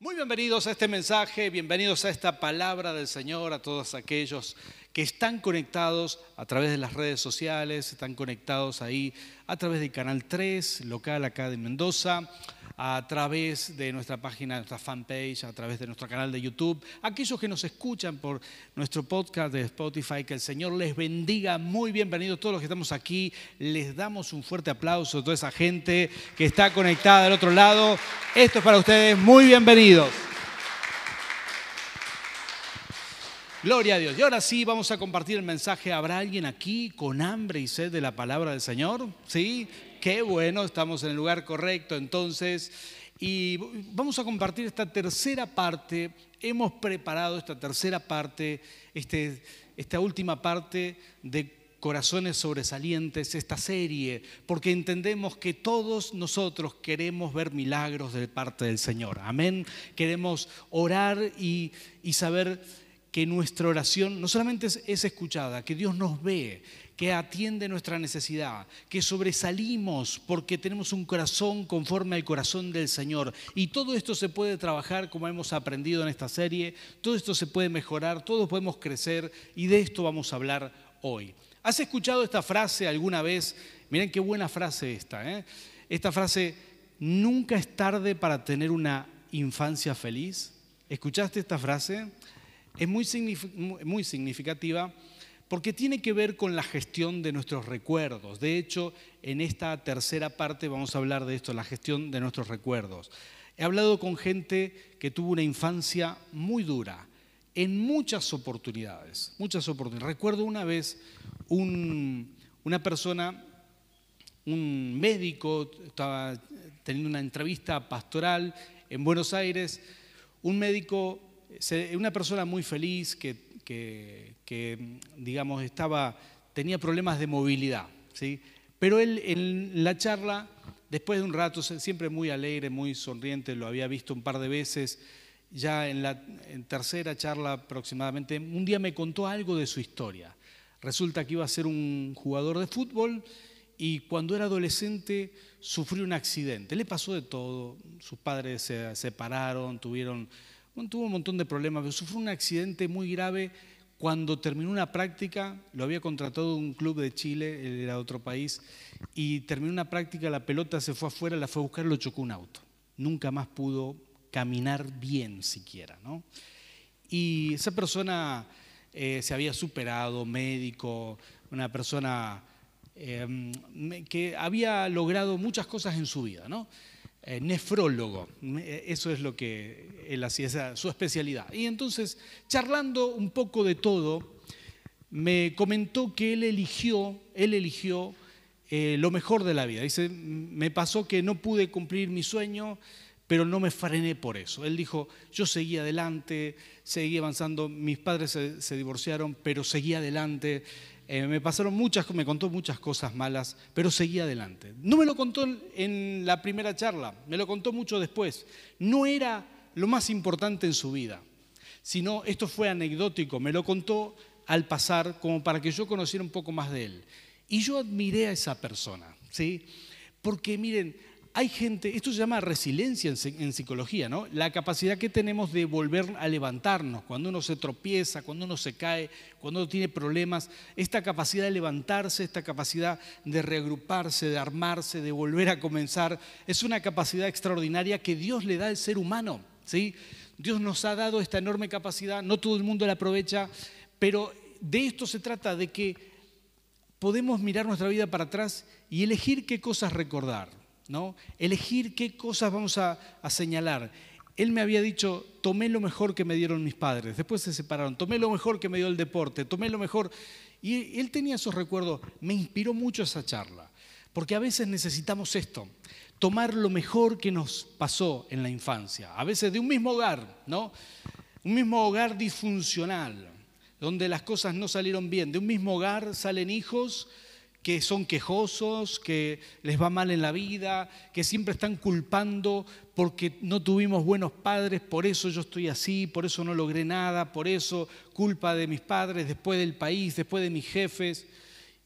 Muy bienvenidos a este mensaje, bienvenidos a esta palabra del Señor, a todos aquellos que están conectados a través de las redes sociales, están conectados ahí a través del Canal 3, local acá de Mendoza, a través de nuestra página, nuestra fanpage, a través de nuestro canal de YouTube, aquellos que nos escuchan por nuestro podcast de Spotify, que el Señor les bendiga, muy bienvenidos todos los que estamos aquí, les damos un fuerte aplauso a toda esa gente que está conectada del otro lado, esto es para ustedes, muy bienvenidos. Gloria a Dios. Y ahora sí, vamos a compartir el mensaje. ¿Habrá alguien aquí con hambre y sed de la palabra del Señor? ¿Sí? Qué bueno, estamos en el lugar correcto entonces. Y vamos a compartir esta tercera parte. Hemos preparado esta tercera parte, este, esta última parte de Corazones Sobresalientes, esta serie, porque entendemos que todos nosotros queremos ver milagros de parte del Señor. Amén. Queremos orar y, y saber que nuestra oración no solamente es, escuchada, que Dios nos ve, que atiende nuestra necesidad, que sobresalimos porque tenemos un corazón conforme al corazón del Señor. Y todo esto se puede trabajar como hemos aprendido en esta serie, todo esto se puede mejorar, todos podemos crecer y de esto vamos a hablar hoy. ¿Has escuchado esta frase alguna vez? Miren qué buena frase esta. ¿eh? Esta frase, nunca es tarde para tener una infancia feliz. ¿Escuchaste esta frase? Es muy, muy significativa porque tiene que ver con la gestión de nuestros recuerdos. De hecho, en esta tercera parte vamos a hablar de esto, la gestión de nuestros recuerdos. He hablado con gente que tuvo una infancia muy dura, en muchas oportunidades, muchas oportunidades. Recuerdo una vez una persona, un médico, estaba teniendo una entrevista pastoral en Buenos Aires, un médico una persona muy feliz que, digamos, estaba, tenía problemas de movilidad, ¿sí? Pero él en la charla, después de un rato, siempre muy alegre, muy sonriente, lo había visto un par de veces, ya en la tercera charla aproximadamente, un día me contó algo de su historia. Resulta que iba a ser un jugador de fútbol y cuando era adolescente sufrió un accidente. Le pasó de todo, sus padres se separaron, tuvieron tuvo un montón de problemas, pero sufrió un accidente muy grave cuando terminó una práctica, lo había contratado un club de Chile, él era de otro país, y terminó una práctica, la pelota se fue afuera, la fue a buscar, lo chocó un auto. Nunca más pudo caminar bien siquiera. ¿no? Y esa persona eh, se había superado, médico, una persona eh, que había logrado muchas cosas en su vida. Eh, nefrólogo. Eh, eso es lo que él hacía, esa su especialidad. Y entonces, charlando un poco de todo, me comentó que él eligió, él eligió eh, lo mejor de la vida. Dice, me pasó que no pude cumplir mi sueño, pero no me frené por eso. Él dijo, yo seguí adelante, seguí avanzando, mis padres se, se divorciaron, pero seguí adelante. Eh, me pasaron muchas, me contó muchas cosas malas, pero seguí adelante. No me lo contó en la primera charla, me lo contó mucho después. No era lo más importante en su vida, sino esto fue anecdótico, me lo contó al pasar como para que yo conociera un poco más de él. Y yo admiré a esa persona, ¿sí? Porque miren, hay gente, esto se llama resiliencia en, psicología, ¿no? La capacidad que tenemos de volver a levantarnos cuando uno se tropieza, cuando uno se cae, cuando uno tiene problemas, esta capacidad de levantarse, esta capacidad de reagruparse, de armarse, de volver a comenzar, es una capacidad extraordinaria que Dios le da al ser humano, ¿sí? Dios nos ha dado esta enorme capacidad, no todo el mundo la aprovecha, pero de esto se trata, de que podemos mirar nuestra vida para atrás y elegir qué cosas recordar. ¿No? Elegir qué cosas vamos a, señalar. Él me había dicho, tomé lo mejor que me dieron mis padres, después se separaron, tomé lo mejor que me dio el deporte, tomé lo mejor. Y él tenía esos recuerdos, me inspiró mucho esa charla, porque a veces necesitamos esto, tomar lo mejor que nos pasó en la infancia, a veces de un mismo hogar, ¿no? Un mismo hogar disfuncional, donde las cosas no salieron bien, de un mismo hogar salen hijos que son quejosos, que les va mal en la vida, que siempre están culpando porque no tuvimos buenos padres, por eso yo estoy así, por eso no logré nada, por eso culpa de mis padres, después del país, después de mis jefes,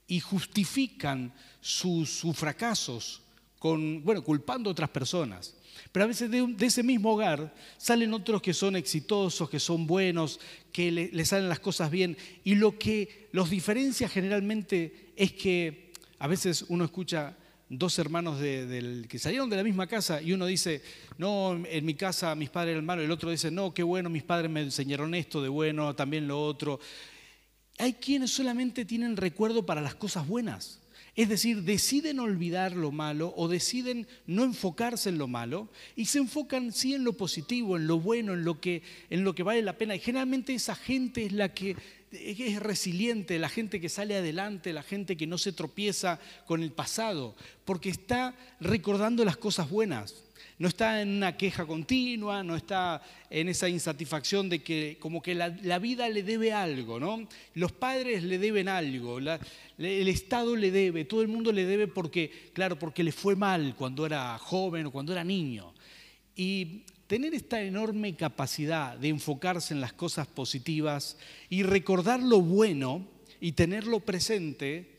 y justifican sus, fracasos con, bueno, culpando a otras personas. Pero a veces de, ese mismo hogar salen otros que son exitosos, que son buenos, que le, salen las cosas bien. Y lo que los diferencia generalmente es que a veces uno escucha dos hermanos que salieron de la misma casa y uno dice, no, en mi casa mis padres eran malos, el otro dice, no, qué bueno, mis padres me enseñaron esto de bueno, también lo otro. Hay quienes solamente tienen recuerdo para las cosas buenas. Es decir, deciden olvidar lo malo o deciden no enfocarse en lo malo y se enfocan sí en lo positivo, en lo bueno, en lo que, vale la pena. Y generalmente esa gente es la que es resiliente, la gente que sale adelante, la gente que no se tropieza con el pasado, porque está recordando las cosas buenas no está en una queja continua, no está en esa insatisfacción de que como que la, vida le debe algo, ¿no? Los padres le deben algo, el Estado le debe, todo el mundo le debe porque, claro, porque le fue mal cuando era joven o cuando era niño. Y tener esta enorme capacidad de enfocarse en las cosas positivas y recordar lo bueno y tenerlo presente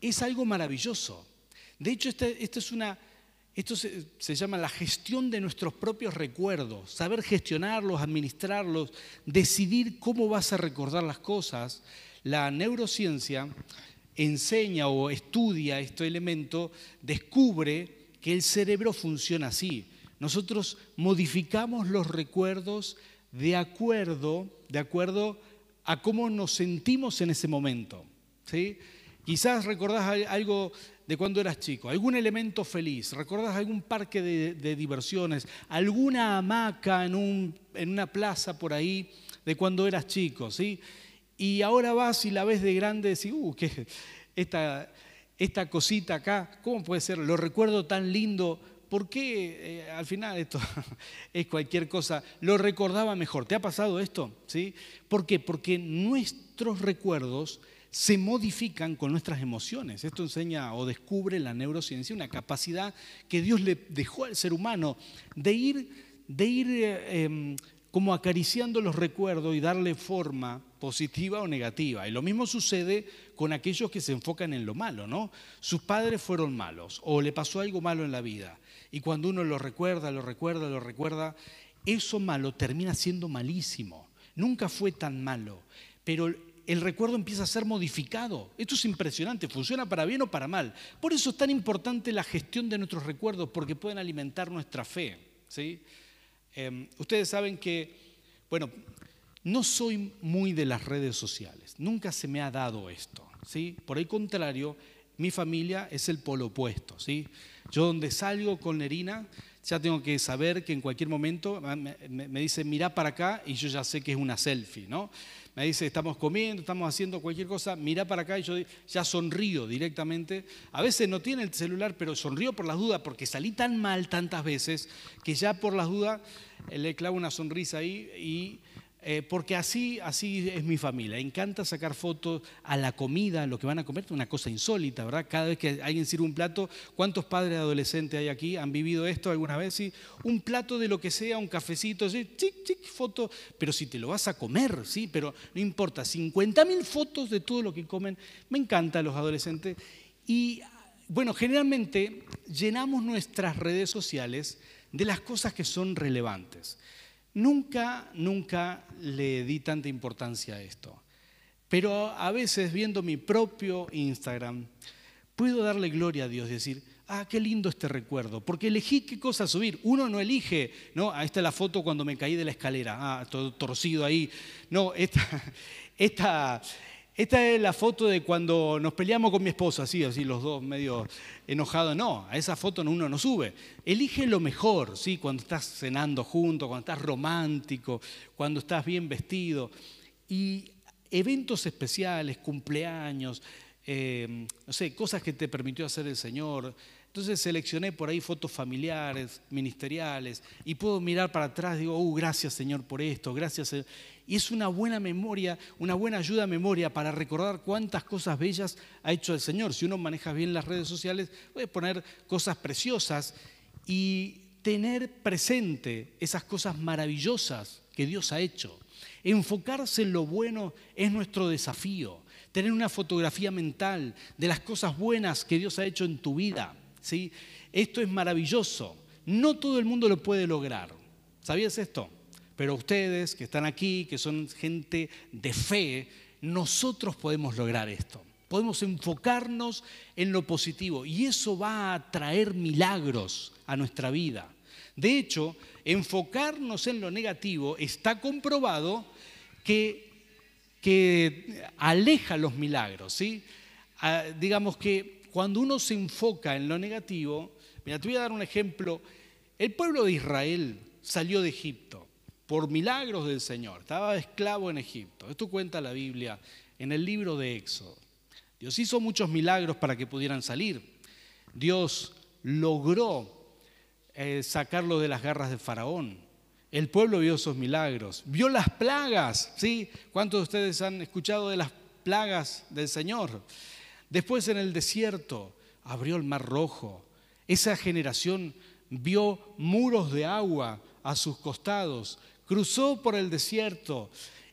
es algo maravilloso. De hecho, esta es una esto se, llama la gestión de nuestros propios recuerdos, saber gestionarlos, administrarlos, decidir cómo vas a recordar las cosas. La neurociencia enseña o estudia este elemento, descubre que el cerebro funciona así. Nosotros modificamos los recuerdos de acuerdo, de acuerdo a cómo nos sentimos en ese momento. ¿sí? Quizás recordás algo de cuando eras chico, algún elemento feliz, recordás algún parque de, diversiones, alguna hamaca en, una plaza por ahí de cuando eras chico, ¿sí? Y ahora vas y la ves de grande y decís, uh, ¿qué, esta, esta cosita acá, ¿cómo puede ser? Lo recuerdo tan lindo. ¿Por qué eh, al final esto es cualquier cosa? Lo recordaba mejor. ¿Te ha pasado esto? ¿Sí? ¿Por qué? Porque nuestros recuerdos se modifican con nuestras emociones. Esto enseña o descubre la neurociencia una capacidad que Dios le dejó al ser humano de ir, de ir eh, em, como acariciando los recuerdos y darle forma positiva o negativa. Y lo mismo sucede con aquellos que se enfocan en lo malo, ¿no? Sus padres fueron malos o le pasó algo malo en la vida. Y cuando uno lo recuerda, lo recuerda, lo recuerda, eso malo termina siendo malísimo. Nunca fue tan malo, pero el recuerdo empieza a ser modificado. Esto es impresionante, funciona para bien o para mal. Por eso es tan importante la gestión de nuestros recuerdos, porque pueden alimentar nuestra fe. ¿sí? Em, ustedes saben que, bueno, no soy muy de las redes sociales, nunca se me ha dado esto. ¿sí? Por el contrario, mi familia es el polo opuesto. ¿sí? Yo donde salgo con Nerina, ya tengo que saber que en cualquier momento me, me dice, mira para acá y yo ya sé que es una selfie, ¿no? me dice, estamos comiendo, estamos haciendo cualquier cosa, mira para acá y yo ya sonrío directamente. A veces no tiene el celular, pero sonrío por las dudas porque salí tan mal tantas veces que ya por las dudas eh, le clavo una sonrisa ahí y eh, porque así, así es mi familia. Encanta sacar fotos a la comida, lo que van a comer, una cosa insólita, ¿verdad? Cada vez que alguien sirve un plato, ¿cuántos padres adolescentes hay aquí? ¿Han vivido esto alguna vez? ¿Sí? Un plato de lo que sea, un cafecito, ¿sí? chic, chic, foto, pero si te lo vas a comer, ¿sí? Pero no importa, 50 mil fotos de todo lo que comen. Me encantan los adolescentes. Y bueno, generalmente llenamos nuestras redes sociales de las cosas que son relevantes. Nunca, nunca le di tanta importancia a esto. Pero a veces viendo mi propio Instagram, puedo darle gloria a Dios y decir, ah, qué lindo este recuerdo, porque elegí qué cosa subir. Uno no elige, ¿no? Ahí está la foto cuando me caí de la escalera, ah, todo torcido ahí. No, esta, esta, esta es la foto de cuando nos peleamos con mi esposa, así, así los dos medio enojados. No, a esa foto uno no sube. Elige lo mejor, ¿sí? Cuando estás cenando juntos, cuando estás romántico, cuando estás bien vestido. Y eventos especiales, cumpleaños, eh, no sé, cosas que te permitió hacer el Señor. Entonces seleccioné por ahí fotos familiares, ministeriales, y puedo mirar para atrás digo, uh, gracias Señor por esto, gracias. Y es una buena memoria, una buena ayuda a memoria para recordar cuántas cosas bellas ha hecho el Señor. Si uno maneja bien las redes sociales, puede poner cosas preciosas y tener presente esas cosas maravillosas que Dios ha hecho. Enfocarse en lo bueno es nuestro desafío. Tener una fotografía mental de las cosas buenas que Dios ha hecho en tu vida. ¿sí? Esto es maravilloso. no todo el mundo lo puede lograr. ¿Sabías esto? Pero ustedes que están aquí, que son gente de fe, nosotros podemos lograr esto. Podemos enfocarnos en lo positivo y eso va a traer milagros a nuestra vida. De hecho, enfocarnos en lo negativo está comprobado que, aleja los milagros. ¿sí? Ah, digamos que cuando uno se enfoca en lo negativo, mira, te voy a dar un ejemplo. El pueblo de Israel salió de Egipto por milagros del Señor. Estaba esclavo en Egipto. Esto cuenta la Biblia en el libro de Éxodo. Dios hizo muchos milagros para que pudieran salir. Dios logró eh, sacarlo de las garras de Faraón. El pueblo vio esos milagros, vio las plagas, ¿sí? ¿Cuántos de ustedes han escuchado de las plagas del Señor? Después en el desierto abrió el mar rojo. Esa generación vio muros de agua a sus costados, cruzó por el desierto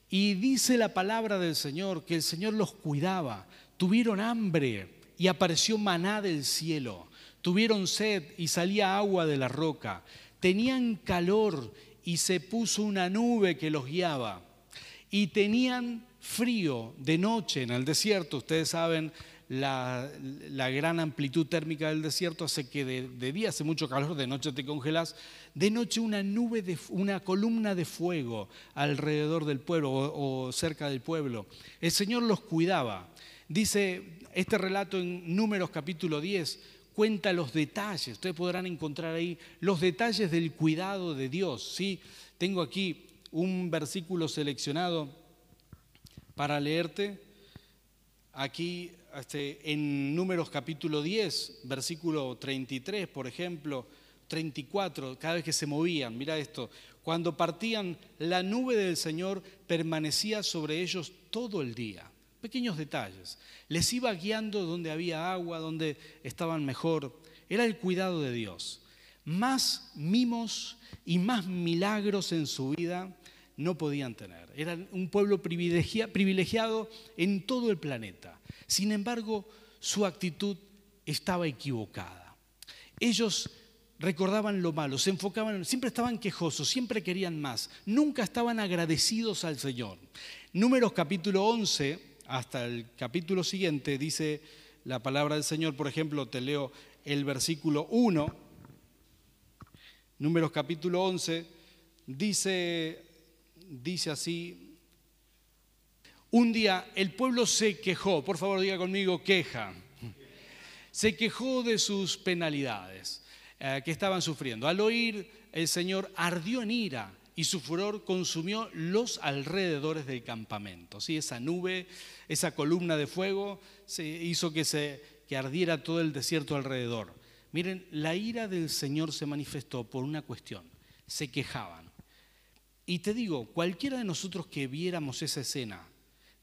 y dice la palabra del Señor que el Señor los cuidaba. Tuvieron hambre y apareció maná del cielo. Tuvieron sed y salía agua de la roca. Tenían calor y se puso una nube que los guiaba. Y tenían frío de noche en el desierto. Ustedes saben, la, gran amplitud térmica del desierto hace que de, día hace mucho calor, de noche te congelas, de noche una nube, de, una columna de fuego alrededor del pueblo o, o cerca del pueblo. El Señor los cuidaba. Dice este relato en Números capítulo 10, cuenta los detalles, ustedes podrán encontrar ahí los detalles del cuidado de Dios. ¿sí? Tengo aquí un versículo seleccionado para leerte. Aquí este, en Números capítulo 10, versículo 33, por ejemplo, 34, cada vez que se movían, mira esto, cuando partían, la nube del Señor permanecía sobre ellos todo el día. Pequeños detalles. Les iba guiando donde había agua, donde estaban mejor. Era el cuidado de Dios. Más mimos y más milagros en su vida no podían tener. Eran un pueblo privilegiado en todo el planeta. Sin embargo, su actitud estaba equivocada. Ellos recordaban lo malo, se enfocaban, siempre estaban quejosos, siempre querían más, nunca estaban agradecidos al Señor. Números capítulo 11 hasta el capítulo siguiente dice la palabra del Señor, por ejemplo, te leo el versículo 1, Números capítulo 11, dice, dice así, un día el pueblo se quejó, por favor diga conmigo, queja, se quejó de sus penalidades eh, que estaban sufriendo. Al oír, el Señor ardió en ira y su furor consumió los alrededores del campamento. ¿sí? Esa nube, esa columna de fuego se hizo que, se, que ardiera todo el desierto alrededor. Miren, la ira del Señor se manifestó por una cuestión. Se quejaban. Y te digo, cualquiera de nosotros que viéramos esa escena,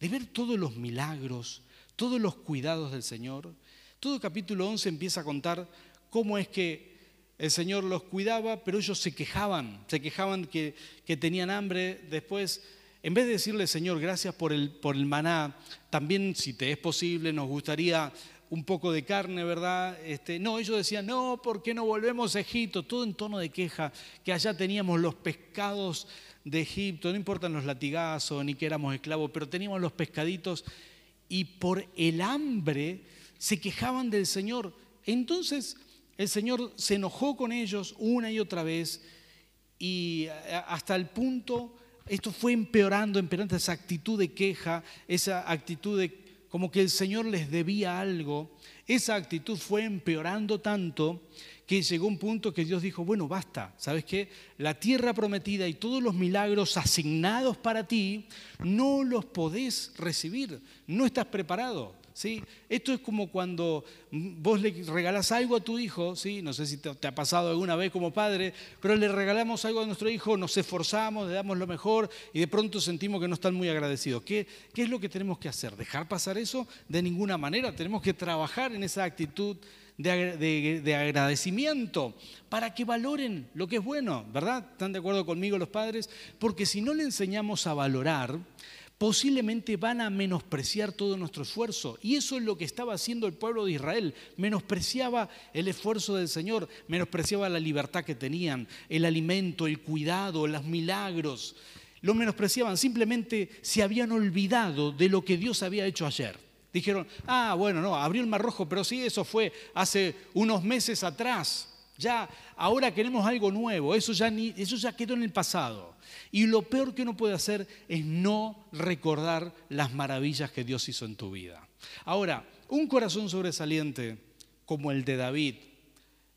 de ver todos los milagros, todos los cuidados del Señor, todo capítulo 11 empieza a contar cómo es que el Señor los cuidaba, pero ellos se quejaban, se quejaban que, tenían hambre. Después, en vez de decirle, Señor, gracias por el, por el maná, también si te es posible, nos gustaría un poco de carne, ¿verdad? Este, no, ellos decían, no, ¿por qué no volvemos a Egipto? Todo en tono de queja, que allá teníamos los pescados de Egipto, no importan los latigazos ni que éramos esclavos, pero teníamos los pescaditos y por el hambre se quejaban del Señor. Entonces el Señor se enojó con ellos una y otra vez y hasta el punto, esto fue empeorando, empeorando esa actitud de queja, esa actitud de como que el Señor les debía algo, esa actitud fue empeorando tanto que llegó un punto que Dios dijo, bueno, basta, ¿sabes qué? La tierra prometida y todos los milagros asignados para ti, no los podés recibir, no estás preparado. ¿Sí? Esto es como cuando vos le regalás algo a tu hijo, ¿sí? no sé si te, ha pasado alguna vez como padre, pero le regalamos algo a nuestro hijo, nos esforzamos, le damos lo mejor y de pronto sentimos que no están muy agradecidos. ¿Qué, qué es lo que tenemos que hacer? ¿Dejar pasar eso? De ninguna manera, tenemos que trabajar en esa actitud. De, de, agradecimiento para que valoren lo que es bueno, ¿verdad? ¿Están de acuerdo conmigo los padres? Porque si no le enseñamos a valorar, posiblemente van a menospreciar todo nuestro esfuerzo. Y eso es lo que estaba haciendo el pueblo de Israel. Menospreciaba el esfuerzo del Señor, menospreciaba la libertad que tenían, el alimento, el cuidado, los milagros. Lo menospreciaban, simplemente se habían olvidado de lo que Dios había hecho ayer. Dijeron, ah, bueno, no, abrió el Mar Rojo, pero sí, eso fue hace unos meses atrás. Ya, ahora queremos algo nuevo, eso ya, eso ya quedó en el pasado. Y lo peor que uno puede hacer es no recordar las maravillas que Dios hizo en tu vida. Ahora, un corazón sobresaliente como el de David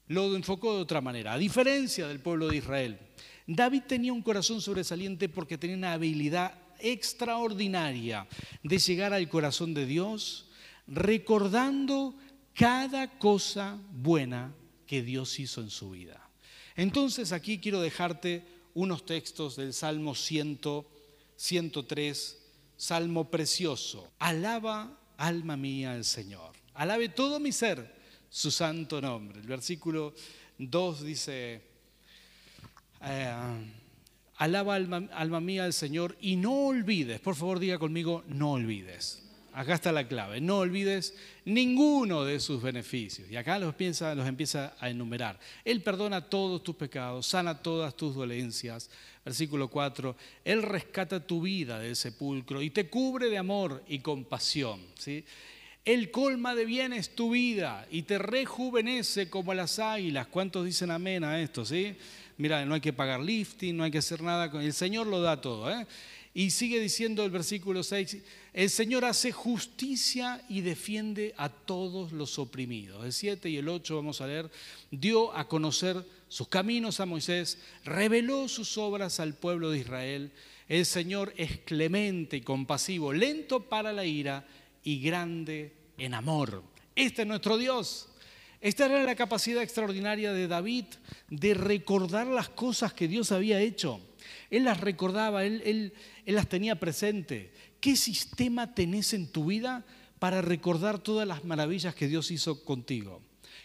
lo enfocó de otra manera, a diferencia del pueblo de Israel. David tenía un corazón sobresaliente porque tenía una habilidad extraordinaria de llegar al corazón de Dios recordando cada cosa buena que Dios hizo en su vida. Entonces aquí quiero dejarte unos textos del Salmo 103, Salmo precioso. Alaba, alma mía, al Señor. Alabe todo mi ser su santo nombre. El versículo 2 dice, eh, alaba alma, alma mía al Señor y no olvides, por favor diga conmigo, no olvides. Acá está la clave. No olvides ninguno de sus beneficios. Y acá los, piensa, los empieza a enumerar. Él perdona todos tus pecados, sana todas tus dolencias. Versículo 4. Él rescata tu vida del sepulcro y te cubre de amor y compasión. ¿sí? Él colma de bienes tu vida y te rejuvenece como las águilas. ¿Cuántos dicen amén a esto? ¿sí? Mira, no hay que pagar lifting, no hay que hacer nada. El Señor lo da todo. ¿eh? Y sigue diciendo el versículo 6, el Señor hace justicia y defiende a todos los oprimidos. El 7 y el 8 vamos a leer, dio a conocer sus caminos a Moisés, reveló sus obras al pueblo de Israel. El Señor es clemente y compasivo, lento para la ira y grande en amor. Este es nuestro Dios. Esta era la capacidad extraordinaria de David de recordar las cosas que Dios había hecho. Él las recordaba, él, las tenía presente. ¿Qué sistema tenés en tu vida para recordar todas las maravillas que Dios hizo contigo?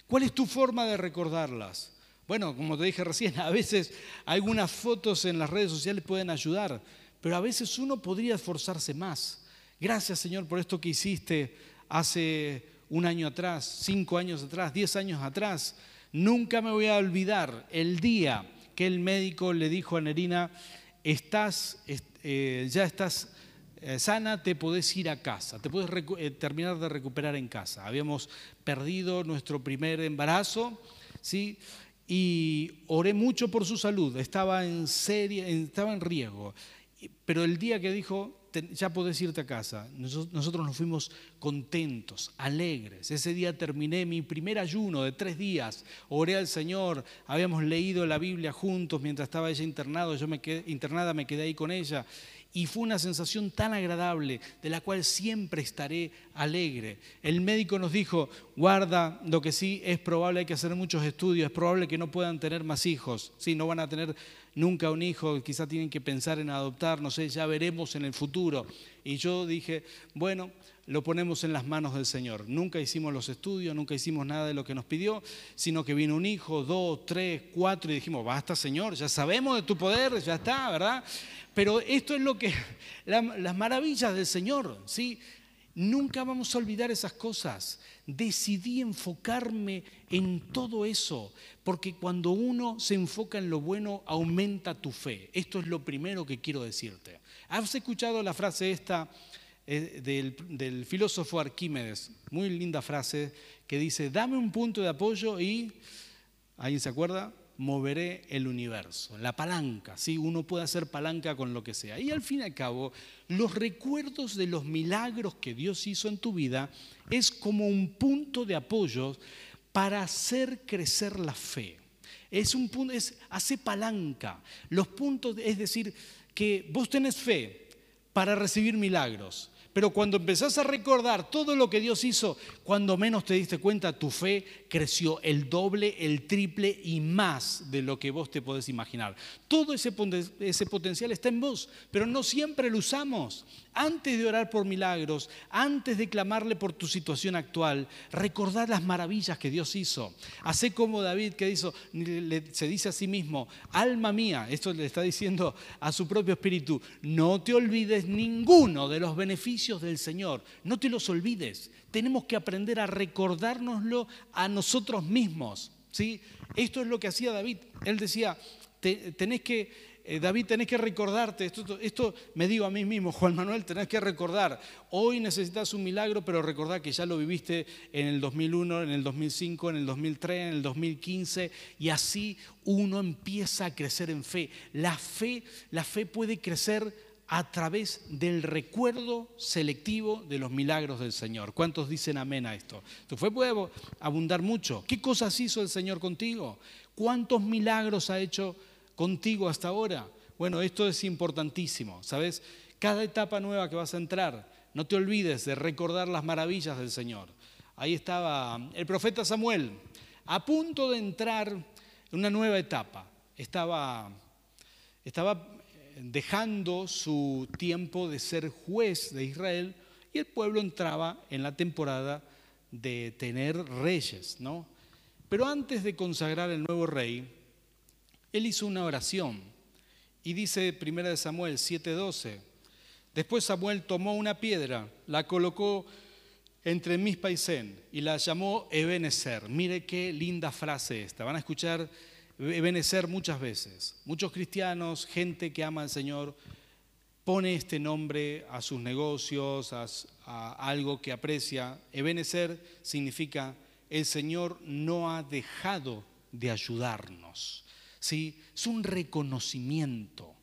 ¿Cuál es tu forma de recordarlas? Bueno, como te dije recién, a veces algunas fotos en las redes sociales pueden ayudar, pero a veces uno podría esforzarse más. Gracias Señor por esto que hiciste hace un año atrás, cinco años atrás, diez años atrás. Nunca me voy a olvidar el día que el médico le dijo a Nerina, estás, eh, ya estás eh, sana, te podés ir a casa, te puedes eh, terminar de recuperar en casa. Habíamos perdido nuestro primer embarazo, ¿sí? Y oré mucho por su salud, estaba en, serie, estaba en riesgo. Pero el día que dijo, ya podés irte a casa. Nosotros nos fuimos contentos, alegres. Ese día terminé mi primer ayuno de tres días. Oré al Señor, habíamos leído la Biblia juntos mientras estaba ella internado, yo me quedé, internada me quedé ahí con ella. Y fue una sensación tan agradable de la cual siempre estaré alegre. El médico nos dijo, guarda, lo que sí es probable, hay que hacer muchos estudios, es probable que no puedan tener más hijos, sí, no van a tener nunca un hijo, quizá tienen que pensar en adoptar, no sé, ya veremos en el futuro. Y yo dije, bueno, lo ponemos en las manos del Señor. Nunca hicimos los estudios, nunca hicimos nada de lo que nos pidió, sino que vino un hijo, dos, tres, cuatro, y dijimos, basta Señor, ya sabemos de tu poder, ya está, ¿verdad? Pero esto es lo que, las maravillas del Señor, ¿sí? Nunca vamos a olvidar esas cosas. Decidí enfocarme en todo eso, porque cuando uno se enfoca en lo bueno, aumenta tu fe. Esto es lo primero que quiero decirte. ¿Has escuchado la frase esta eh, del, filósofo Arquímedes? Muy linda frase que dice, dame un punto de apoyo y, ¿alguien se acuerda? moveré el universo. La palanca, ¿sí? uno puede hacer palanca con lo que sea. Y al fin y al cabo, los recuerdos de los milagros que Dios hizo en tu vida es como un punto de apoyo para hacer crecer la fe. Es un punto, es hace palanca. Los puntos, es decir, que vos tenés fe para recibir milagros, Pero cuando empezás a recordar todo lo que Dios hizo, cuando menos te diste cuenta, tu fe creció el doble, el triple y más de lo que vos te podés imaginar. Todo ese, potencial está en vos, pero no siempre lo usamos. Antes de orar por milagros, antes de clamarle por tu situación actual, recordar las maravillas que Dios hizo. Hacé como David que hizo, se dice a sí mismo, alma mía, esto le está diciendo a su propio espíritu, no te olvides ninguno de los beneficios del Señor, no te los olvides. Tenemos que aprender a recordárnoslo a nosotros mismos. ¿sí? Esto es lo que hacía David. Él decía, tenés que eh, David, tenés que recordarte, esto, esto, me digo a mí mismo, Juan Manuel, tenés que recordar, hoy necesitas un milagro, pero recordar que ya lo viviste en el 2001, en el 2005, en el 2003, en el 2015, y así uno empieza a crecer en fe. La fe, la fe puede crecer a través del recuerdo selectivo de los milagros del Señor. ¿Cuántos dicen amén a esto? Fe puede abundar mucho. ¿Qué cosas hizo el Señor contigo? ¿Cuántos milagros ha hecho contigo hasta ahora? Bueno, esto es importantísimo, ¿sabes? Cada etapa nueva que vas a entrar, no te olvides de recordar las maravillas del Señor. Ahí estaba el profeta Samuel, a punto de entrar en una nueva etapa. Estaba, estaba dejando su tiempo de ser juez de Israel y el pueblo entraba en la temporada de tener reyes, ¿no? Pero antes de consagrar el nuevo rey, él hizo una oración y dice 1 Samuel 7:12, después Samuel tomó una piedra, la colocó entre mis paisén y la llamó Ebenezer. Mire qué linda frase esta, van a escuchar Ebenezer muchas veces. Muchos cristianos, gente que ama al Señor, pone este nombre a sus negocios, a, a algo que aprecia. Ebenezer significa el Señor no ha dejado de ayudarnos. ¿sí? Es un reconocimiento.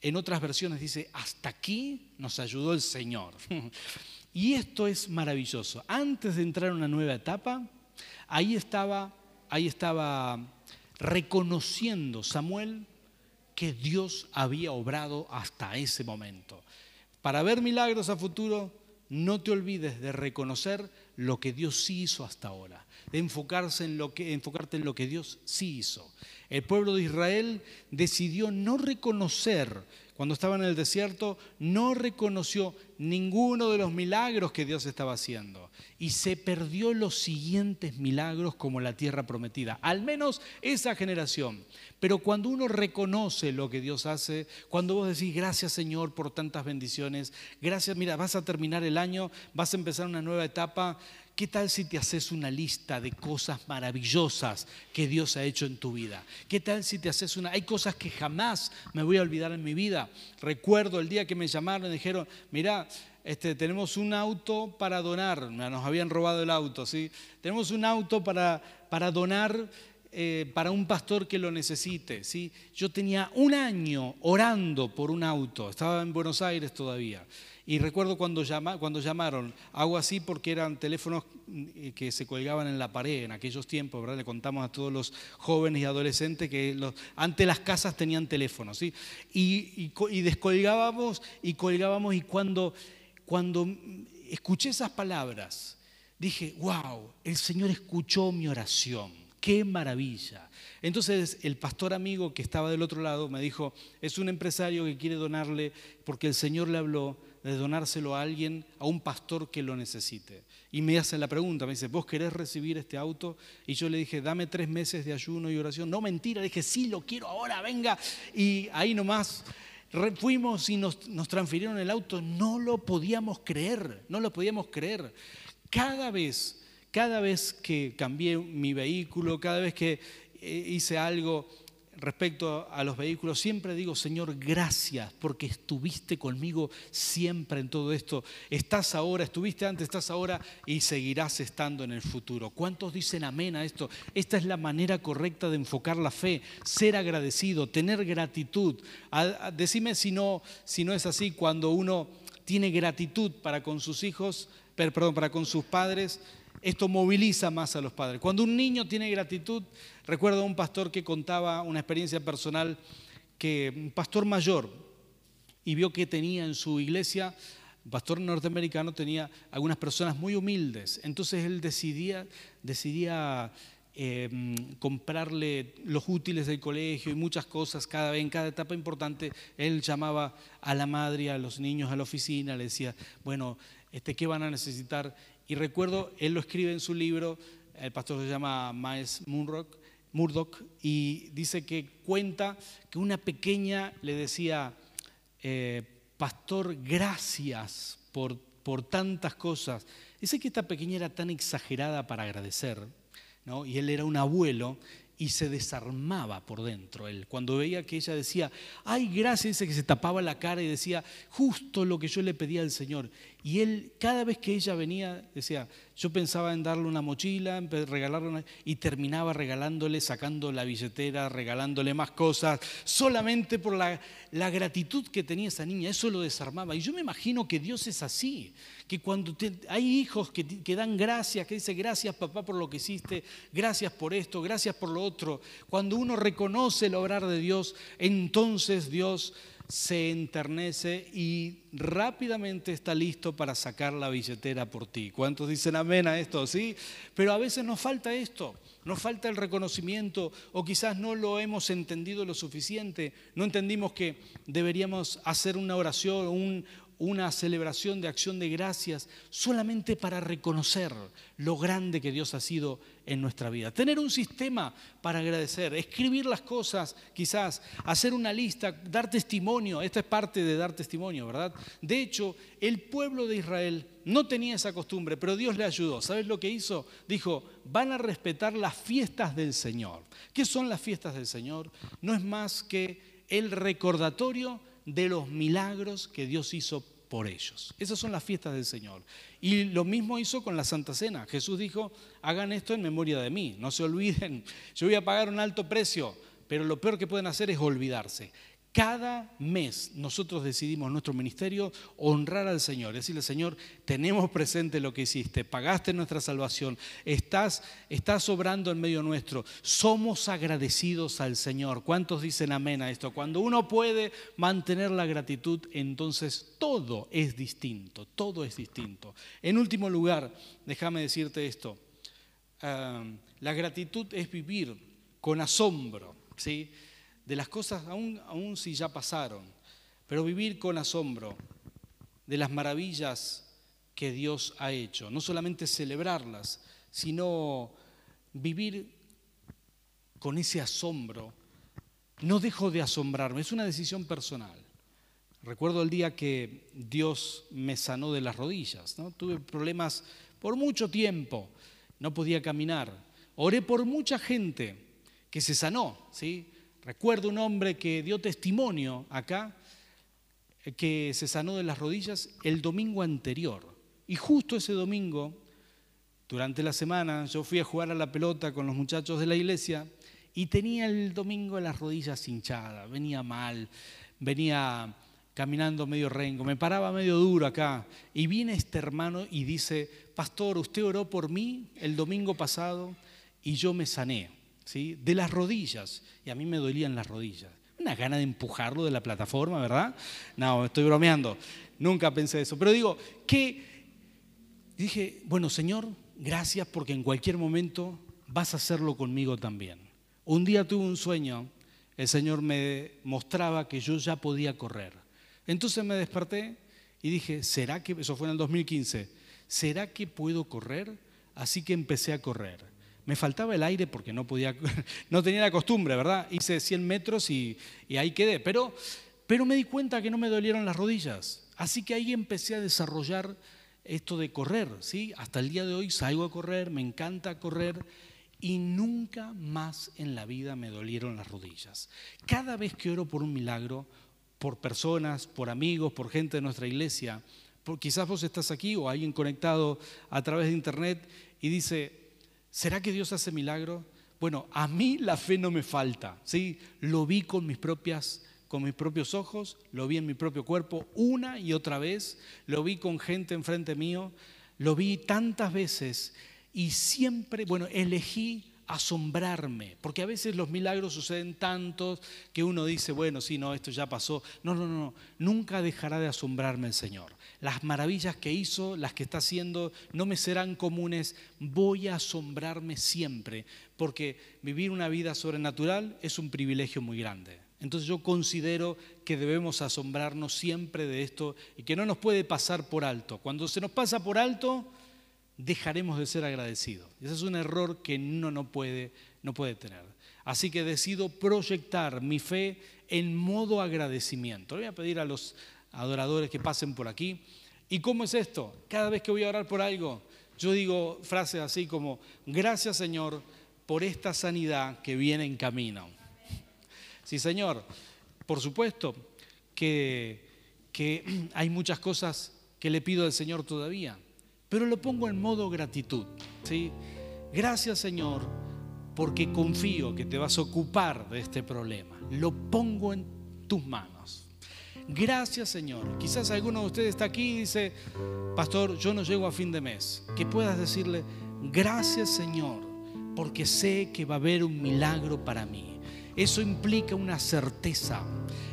En otras versiones dice, hasta aquí nos ayudó el Señor. y esto es maravilloso. Antes de entrar en una nueva etapa, ahí estaba, ahí estaba reconociendo Samuel que Dios había obrado hasta ese momento. Para ver milagros a futuro, no te olvides de reconocer lo que Dios sí hizo hasta ahora, de enfocarse en lo que, enfocarte en lo que Dios sí hizo. El pueblo de Israel decidió no reconocer, cuando estaba en el desierto, no reconoció ninguno de los milagros que Dios estaba haciendo. Y se perdió los siguientes milagros como la tierra prometida, al menos esa generación. Pero cuando uno reconoce lo que Dios hace, cuando vos decís, gracias Señor por tantas bendiciones, gracias, mira, vas a terminar el año, vas a empezar una nueva etapa, ¿Qué tal si te haces una lista de cosas maravillosas que Dios ha hecho en tu vida? ¿Qué tal si te haces una... Hay cosas que jamás me voy a olvidar en mi vida. Recuerdo el día que me llamaron y dijeron, mira, este, tenemos un auto para donar, nos habían robado el auto, ¿sí? Tenemos un auto para, para donar eh, para un pastor que lo necesite. ¿sí? Yo tenía un año orando por un auto, estaba en Buenos Aires todavía. Y recuerdo cuando, cuando llamaron, hago así porque eran teléfonos mm, que se colgaban en la pared en aquellos tiempos, ¿verdad? Le contamos a todos los jóvenes y adolescentes que los, antes las casas tenían teléfonos, ¿sí? Y, y, descolgábamos y colgábamos y cuando, cuando escuché esas palabras, dije, wow, el Señor escuchó mi oración, qué maravilla. Entonces el pastor amigo que estaba del otro lado me dijo, es un empresario que quiere donarle porque el Señor le habló de donárselo a alguien, a un pastor que lo necesite. Y me hace la pregunta, me dice, ¿vos querés recibir este auto? Y yo le dije, dame tres meses de ayuno y oración. No, mentira, le dije, sí, lo quiero ahora, venga. Y ahí nomás fuimos y nos, nos transfirieron el auto. No lo podíamos creer, no lo podíamos creer. Cada vez, cada vez que cambié mi vehículo, cada vez que eh, hice algo, respecto a los vehículos, siempre digo, Señor, gracias porque estuviste conmigo siempre en todo esto. Estás ahora, estuviste antes, estás ahora y seguirás estando en el futuro. ¿Cuántos dicen amén a esto? Esta es la manera correcta de enfocar la fe, ser agradecido, tener gratitud. Decime si no, si no es así, cuando uno tiene gratitud para con sus hijos, perdón, para con sus padres, esto moviliza más a los padres. Cuando un niño tiene gratitud, recuerdo a un pastor que contaba una experiencia personal que un pastor mayor y vio que tenía en su iglesia un pastor norteamericano tenía algunas personas muy humildes, entonces él decidía, decidía em, comprarle los útiles del colegio y muchas cosas cada vez, en cada etapa importante, él llamaba a la madre, a los niños a la oficina, le decía, bueno, este, ¿qué van a necesitar? Y recuerdo, él lo escribe en su libro, el pastor se llama Miles Murdoch, y dice que cuenta que una pequeña le decía, eh, pastor, gracias por, por tantas cosas. Dice que esta pequeña era tan exagerada para agradecer, ¿no? y él era un abuelo, y se desarmaba por dentro él. Cuando veía que ella decía, ay, gracias, dice que se tapaba la cara y decía, justo lo que yo le pedía al Señor. Y él, cada vez que ella venía, decía, yo pensaba en darle una mochila, regalarle una, y terminaba regalándole, sacando la billetera, regalándole más cosas, solamente por la, gratitud que tenía esa niña. Eso lo desarmaba. Y yo me imagino que Dios es así, que cuando hay hijos que, que dan gracias, que dice gracias papá por lo que hiciste, gracias por esto, gracias por lo otro. Cuando uno reconoce el obrar de Dios, entonces Dios se enternece y rápidamente está listo para sacar la billetera por ti. ¿Cuántos dicen amén a esto? Sí, pero a veces nos falta esto, nos falta el reconocimiento o quizás no lo hemos entendido lo suficiente, no entendimos que deberíamos hacer una oración, un, una celebración de acción de gracias solamente para reconocer lo grande que Dios ha sido en nuestra vida. Tener un sistema para agradecer, escribir las cosas, quizás, hacer una lista, dar testimonio. Esta es parte de dar testimonio, ¿verdad? De hecho, el pueblo de Israel no tenía esa costumbre, pero Dios le ayudó. ¿Sabes lo que hizo? Dijo, van a respetar las fiestas del Señor. ¿Qué son las fiestas del Señor? No es más que el recordatorio de los milagros que Dios hizo por ellos. Esas son las fiestas del Señor. Y lo mismo hizo con la Santa Cena. Jesús dijo, hagan esto en memoria de mí, no se olviden, yo voy a pagar un alto precio, pero lo peor que pueden hacer es olvidarse. Cada mes nosotros decidimos nuestro ministerio honrar al Señor, decirle, Señor, tenemos presente lo que hiciste, pagaste nuestra salvación, estás, estás obrando en medio nuestro, somos agradecidos al Señor. ¿Cuántos dicen amén a esto? Cuando uno puede mantener la gratitud, entonces todo es distinto, todo es distinto. En último lugar, déjame decirte esto, ah, la gratitud es vivir con asombro, ¿sí? De las cosas aún, aún si ya pasaron, pero vivir con asombro de las maravillas que Dios ha hecho, no solamente celebrarlas, sino vivir con ese asombro. No dejo de asombrarme, es una decisión personal. Recuerdo el día que Dios me sanó de las rodillas, ¿no? tuve problemas por mucho tiempo, no podía caminar. Oré por mucha gente que se sanó, ¿sí? Recuerdo un hombre que dio testimonio acá, eh, que se sanó de las rodillas el domingo anterior. Y justo ese domingo, durante la semana, yo fui a jugar a la pelota con los muchachos de la iglesia y tenía el domingo las rodillas hinchadas, venía mal, venía caminando medio rengo, me paraba medio duro acá. Y viene este hermano y dice, pastor, usted oró por mí el domingo pasado y yo me sané de las rodillas. Y a mí me dolían las rodillas. Una gana de empujarlo de la plataforma, ¿verdad? No, estoy bromeando. Nunca pensé eso. Pero digo, que dije, bueno, Señor, gracias porque en cualquier momento vas a hacerlo conmigo también. Un día tuve un sueño, el Señor me mostraba que yo ya podía correr. Entonces me desperté y dije, ¿será que, eso fue en el 2015, ¿será que puedo correr? Así que empecé a correr. Me faltaba el aire porque no podía, no tenía la costumbre, ¿verdad? Hice 100 metros y, ahí quedé. Pero, pero me di cuenta que no me dolieron las rodillas. Así que ahí empecé a desarrollar esto de correr, ¿sí? Hasta el día de hoy salgo a correr, me encanta correr y nunca más en la vida me dolieron las rodillas. Cada vez que oro por un milagro, por personas, por amigos, por gente de nuestra iglesia, quizás vos estás aquí o alguien conectado a través de internet y dice, ¿Será que Dios hace milagro? Bueno, a mí la fe no me falta, ¿sí? Lo vi con mis propias con mis propios ojos, lo vi en mi propio cuerpo una y otra vez, lo vi con gente enfrente mío, lo vi tantas veces y siempre, bueno, elegí asombrarme, porque a veces los milagros suceden tantos que uno dice, bueno, sí, no, esto ya pasó. No, no, no, nunca dejará de asombrarme el Señor. Las maravillas que hizo, las que está haciendo, no me serán comunes. Voy a asombrarme siempre, porque vivir una vida sobrenatural es un privilegio muy grande. Entonces yo considero que debemos asombrarnos siempre de esto y que no nos puede pasar por alto. Cuando se nos pasa por alto, dejaremos de ser agradecidos. Ese es un error que uno no puede, no puede tener. Así que decido proyectar mi fe en modo agradecimiento. Le voy a pedir a los adoradores que pasen por aquí. ¿Y cómo es esto? Cada vez que voy a orar por algo, yo digo frases así como, gracias Señor por esta sanidad que viene en camino. Sí, Señor, por supuesto que, que hay muchas cosas que le pido al Señor todavía pero lo pongo en modo gratitud. ¿sí? Gracias Señor, porque confío que te vas a ocupar de este problema. Lo pongo en tus manos. Gracias Señor. Quizás alguno de ustedes está aquí y dice, pastor, yo no llego a fin de mes. Que puedas decirle, gracias Señor, porque sé que va a haber un milagro para mí. Eso implica una certeza,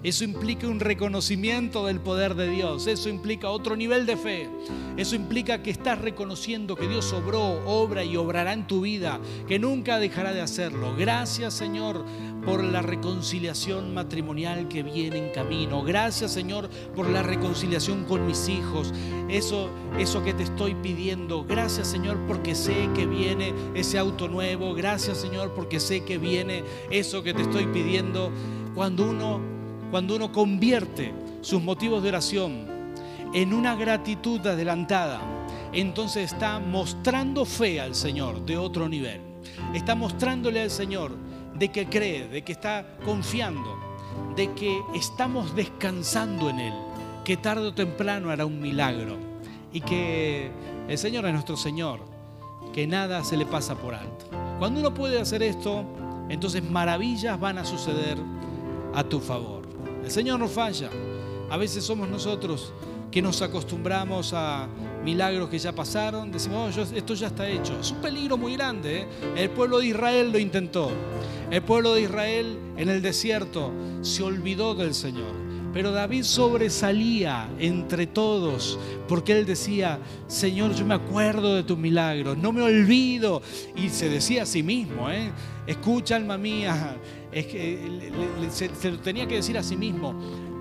eso implica un reconocimiento del poder de Dios, eso implica otro nivel de fe, eso implica que estás reconociendo que Dios obró, obra y obrará en tu vida, que nunca dejará de hacerlo. Gracias Señor por la reconciliación matrimonial que viene en camino. Gracias, Señor, por la reconciliación con mis hijos. Eso, eso que te estoy pidiendo. Gracias, Señor, porque sé que viene ese auto nuevo. Gracias, Señor, porque sé que viene eso que te estoy pidiendo. Cuando uno, cuando uno convierte sus motivos de oración en una gratitud adelantada, entonces está mostrando fe al Señor de otro nivel. Está mostrándole al Señor de que cree, de que está confiando, de que estamos descansando en Él, que tarde o temprano hará un milagro y que el Señor es nuestro Señor, que nada se le pasa por alto. Cuando uno puede hacer esto, entonces maravillas van a suceder a tu favor. El Señor no falla. A veces somos nosotros que nos acostumbramos a milagros que ya pasaron, decimos, oh, esto ya está hecho. Es un peligro muy grande. ¿eh? El pueblo de Israel lo intentó. El pueblo de Israel en el desierto se olvidó del Señor. Pero David sobresalía entre todos porque él decía, Señor, yo me acuerdo de tus milagros, no me olvido. Y se decía a sí mismo, ¿eh? escucha alma mía, se, se lo tenía que decir a sí mismo,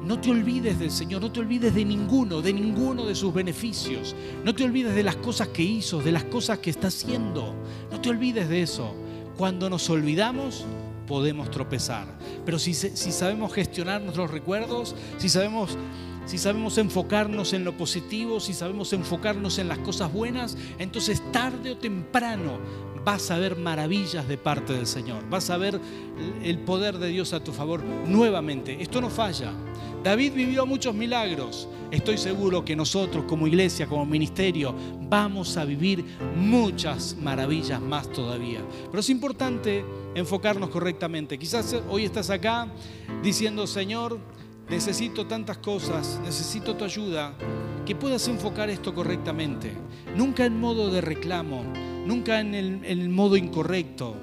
no te olvides del Señor, no te olvides de ninguno, de ninguno de sus beneficios. No te olvides de las cosas que hizo, de las cosas que está haciendo. No te olvides de eso. Cuando nos olvidamos, podemos tropezar. Pero si, si sabemos gestionar nuestros recuerdos, si sabemos si sabemos enfocarnos en lo positivo, si sabemos enfocarnos en las cosas buenas, entonces tarde o temprano vas a ver maravillas de parte del Señor, vas a ver el poder de Dios a tu favor nuevamente. Esto no falla. David vivió muchos milagros. Estoy seguro que nosotros como iglesia, como ministerio, vamos a vivir muchas maravillas más todavía. Pero es importante enfocarnos correctamente. Quizás hoy estás acá diciendo, Señor, necesito tantas cosas, necesito tu ayuda, que puedas enfocar esto correctamente. Nunca en modo de reclamo, nunca en el, modo incorrecto,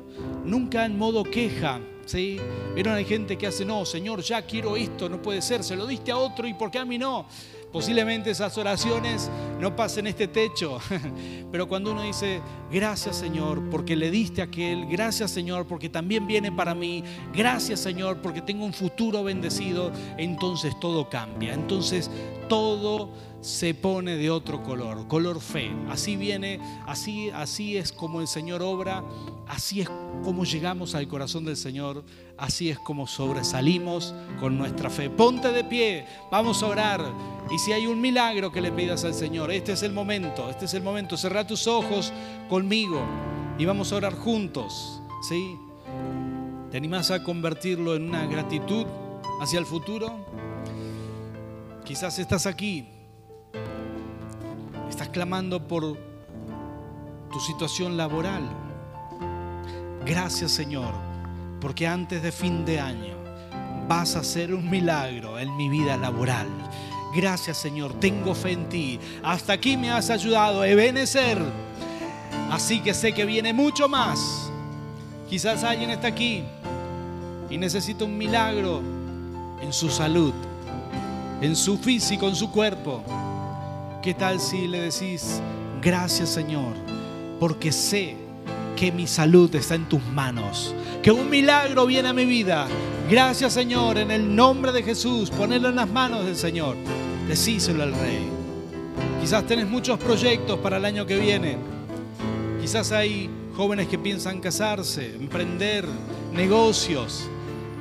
nunca en modo queja. ¿Sí? Vieron, hay gente que hace, no, Señor, ya quiero esto, no puede ser, se lo diste a otro y ¿por qué a mí no? Posiblemente esas oraciones no pasen este techo, pero cuando uno dice, gracias Señor porque le diste a aquel, gracias Señor porque también viene para mí, gracias Señor porque tengo un futuro bendecido, entonces todo cambia, entonces todo se pone de otro color, color fe. Así viene, así, así es como el Señor obra, así es como llegamos al corazón del Señor, así es como sobresalimos con nuestra fe. Ponte de pie, vamos a orar. Y si hay un milagro que le pidas al Señor, este es el momento, este es el momento. Cerra tus ojos conmigo y vamos a orar juntos. ¿Sí? ¿Te animás a convertirlo en una gratitud hacia el futuro? Quizás estás aquí Estás clamando por tu situación laboral. Gracias Señor, porque antes de fin de año vas a hacer un milagro en mi vida laboral. Gracias Señor, tengo fe en ti. Hasta aquí me has ayudado a Ebenecer. Así que sé que viene mucho más. Quizás alguien está aquí y necesita un milagro en su salud, en su físico, en su cuerpo. ¿Qué tal si le decís, gracias Señor, porque sé que mi salud está en tus manos, que un milagro viene a mi vida. Gracias Señor, en el nombre de Jesús, ponelo en las manos del Señor. Decíselo al Rey. Quizás tenés muchos proyectos para el año que viene. Quizás hay jóvenes que piensan casarse, emprender negocios.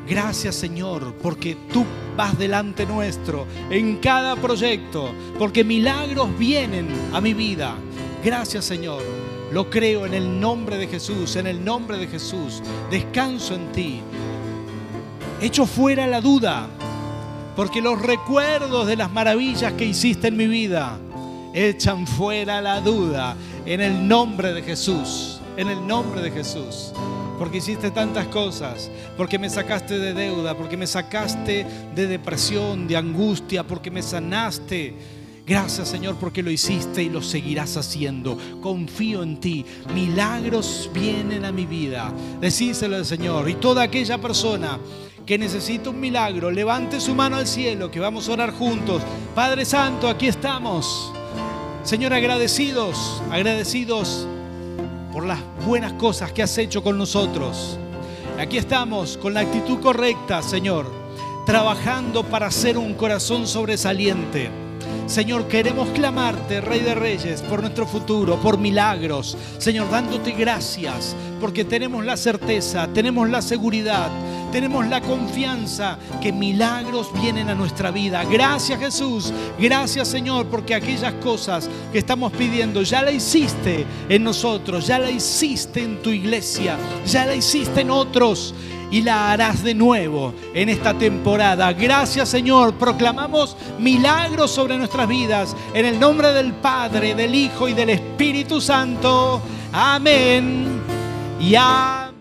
Gracias Señor, porque tú vas delante nuestro en cada proyecto, porque milagros vienen a mi vida. Gracias Señor. Lo creo en el nombre de Jesús, en el nombre de Jesús. Descanso en ti. Echo fuera la duda, porque los recuerdos de las maravillas que hiciste en mi vida echan fuera la duda en el nombre de Jesús, en el nombre de Jesús. Porque hiciste tantas cosas, porque me sacaste de deuda, porque me sacaste de depresión, de angustia, porque me sanaste Gracias Señor porque lo hiciste y lo seguirás haciendo. Confío en ti. Milagros vienen a mi vida. Decíselo al Señor. Y toda aquella persona que necesita un milagro, levante su mano al cielo, que vamos a orar juntos. Padre Santo, aquí estamos. Señor, agradecidos, agradecidos por las buenas cosas que has hecho con nosotros. Aquí estamos con la actitud correcta, Señor, trabajando para ser un corazón sobresaliente Señor, queremos clamarte, Rey de Reyes, por nuestro futuro, por milagros. Señor, dándote gracias, porque tenemos la certeza, tenemos la seguridad, tenemos la confianza que milagros vienen a nuestra vida. Gracias Jesús, gracias Señor, porque aquellas cosas que estamos pidiendo ya la hiciste en nosotros, ya la hiciste en tu iglesia, ya la hiciste en otros y la harás de nuevo en esta temporada. Gracias Señor, proclamamos milagros sobre nuestras vidas en el nombre del Padre, del Hijo y del Espíritu Santo. Amén. Y amén.